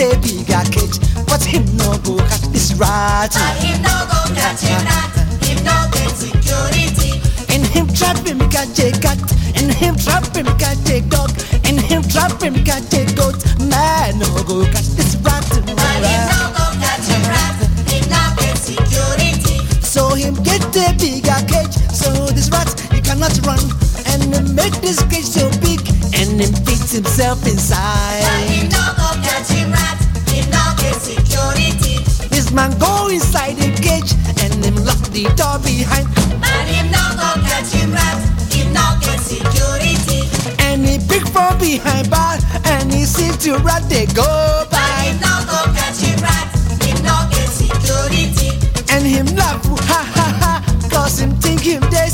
get a cage, but him no go catch this rat. Him no go catch him rat, him no get security. In him trap him catch a cat, in him trap him catch a dog, in him trap him catch a goat. Man no go catch this rat. Him no go catch him rat, him no get security. So him get a bigger cage, so this rat he cannot run, and him make this cage so big, and him fits himself inside. Him no go catch him rat, him no get security. This man go inside the cage, and him lock the door behind, And him no go catch him rat, him no get security. and he pick from behind bar, and he see the rat they go And by, him no go catch him rat, him no get security. and him laugh ha ha ha, cause him think him they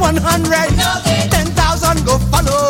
100. 10,000 go follow.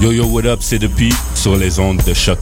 Yo yo, what up, c'est depuis sur les ondes de choc.